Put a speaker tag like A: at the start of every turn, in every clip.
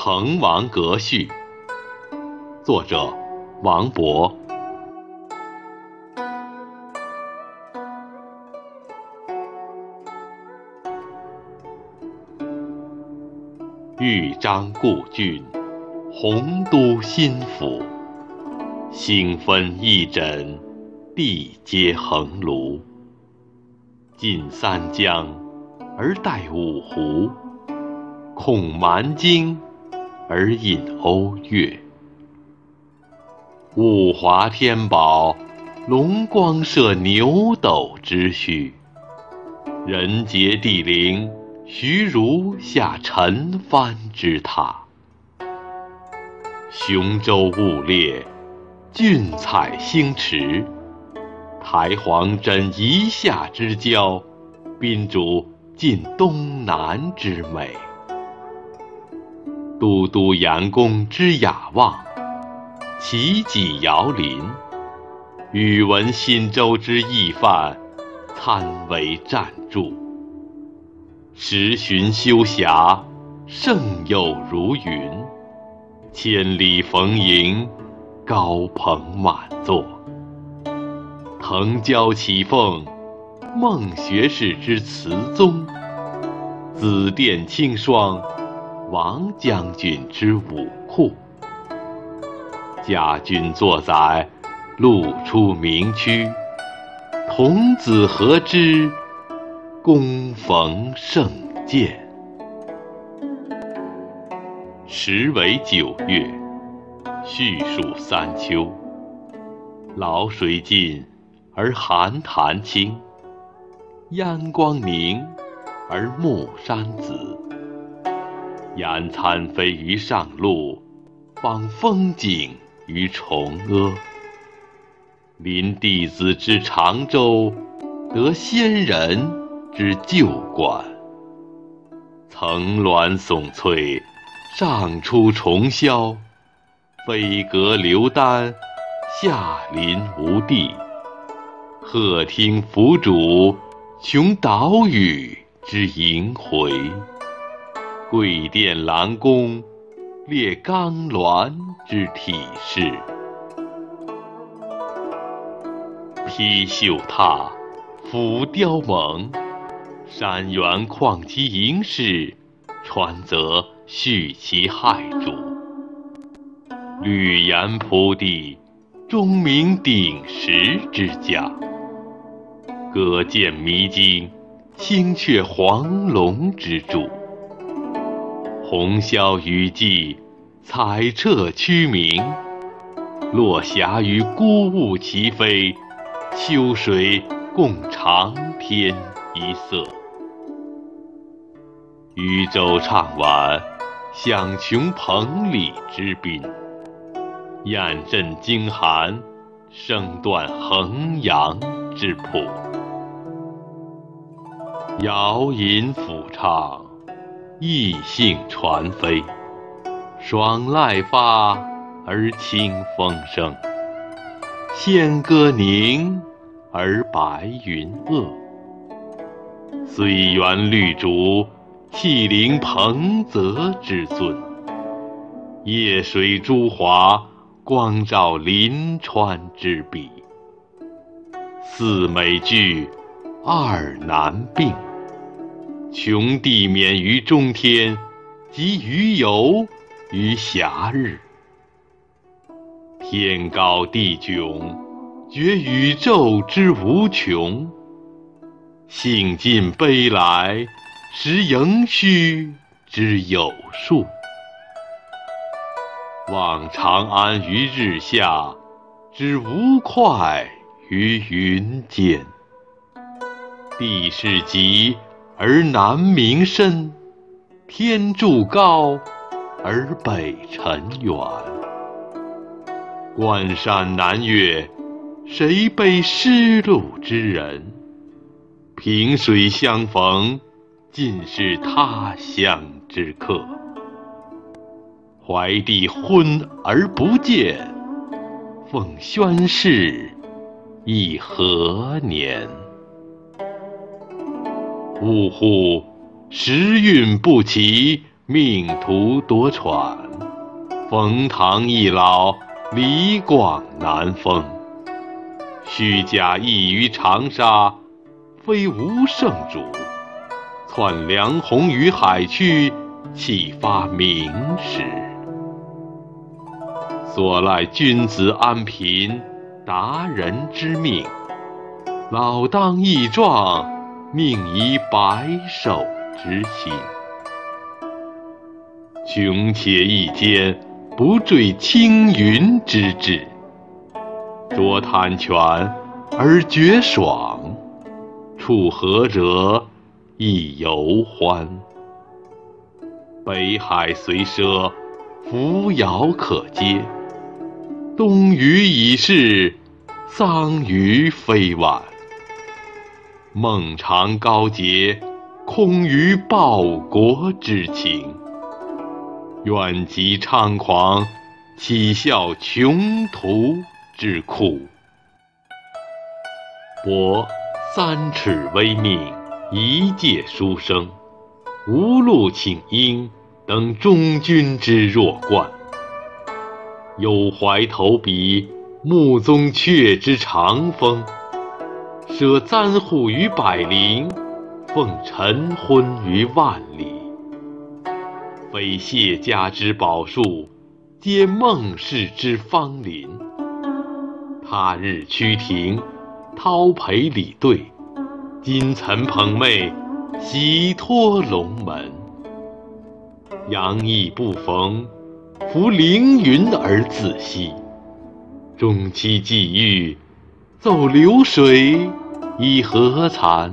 A: 滕王阁序》，作者王勃。豫章故郡，洪都新府。星分翼轸，地接衡庐。襟三江而带五湖，控蛮荆而引瓯越。物华天宝，龙光射牛斗之墟；人杰地灵。徐如下陈蕃之榻，雄州雾列，俊采星驰。台隍枕夷夏之交，宾主尽东南之美。都督杨公之雅望，齐己遥临。宇文新州之义范，参为赞助。十旬修峡，胜友如云；千里逢迎，高朋满座。腾蛟起凤，孟学士之词宗；紫殿青霜，王将军之武库。家君作宰，路出名区；童子何知？恭逢圣鉴。时为九月，序属三秋。潦水尽而寒潭清，烟光凝而暮山紫。言参飞于上路，访风景于崇阿。临帝子之长洲，得仙人。之旧馆，层峦耸翠，上出重霄；飞阁流丹，下临无地。鹤汀凫渚，穷岛屿之萦回；桂殿兰宫，列冈峦之体势。披绣闼，俯雕甍。山原旷其盈视，川泽煦其骇瞩。闾阎扑地，钟鸣鼎食之家。歌剑弥津，青雀黄龙之主。红消雨霁，彩彻区明。落霞与孤鹜齐飞，秋水共长天一色。渔舟唱晚，响穷彭蠡之滨；雁阵惊寒，声断衡阳之浦。遥吟抚唱，逸兴传飞。爽籁发而清风生，仙歌凝而白云遏。虽园绿竹。气凌彭泽之尊，夜水朱华，光照临川之笔。四美具，二难并。穷地免于中天，及余游于暇日。天高地迥，觉宇宙之无穷。兴尽悲来。识盈虚之有数，望长安于日下，知吴会于云间。地势极而南溟深，天柱高而北辰远。关山难越，谁悲失路之人？萍水相逢。尽是他乡之客。怀帝昏而不见，奉宣室以何年？呜呼！时运不齐，命途多舛。冯唐易老，李广难封。虚假意于长沙，非无圣主。窜梁鸿于海曲，启发明史。所赖君子安贫，达人之命。老当益壮，命以白首之心。穷且益坚，不坠青云之志。濯贪泉而觉爽，处涸辙亦犹欢。北海虽赊，扶摇可接；东隅已逝，桑榆非晚。孟尝高洁，空余报国之情；远极猖狂，岂效穷途之苦？博三尺微命，一介书生，无路请缨，等终军之弱冠。有怀投笔，穆宗悫之长风。舍簪笏于百龄，奉晨昏于万里。非谢家之宝树，皆孟氏之芳邻。他日趋庭，叨陪礼对；今岑捧袂，喜托龙门。杨意不逢，弗凌云而自惜。终期际遇，奏流水。以何惭？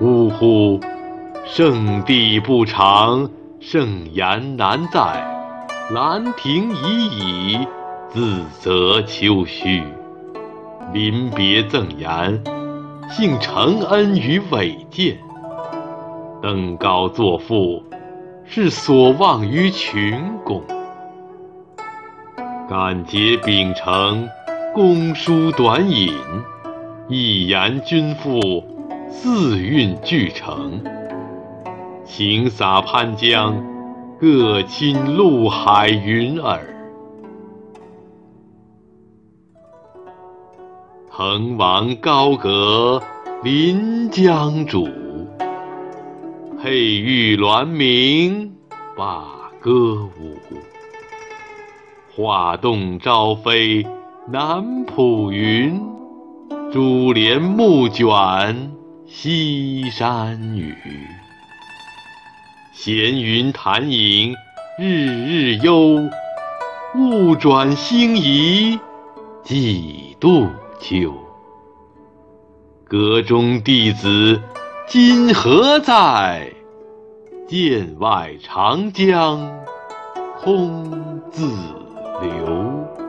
A: 呜呼！圣地不长，圣言难在。兰亭已矣，自责丘墟。临别赠言，幸承恩于伟饯。登高作赋，是所望于群公。敢竭秉承。公书短引，一言均赋，四韵俱成。情洒潘江，各倾陆海云耳。滕王高阁临江渚，佩玉鸾鸣罢歌舞。画栋朝飞。南浦云，珠帘暮卷西山雨。闲云潭影日日幽，物转星移几度秋。阁中弟子今何在？剑外长江空自流。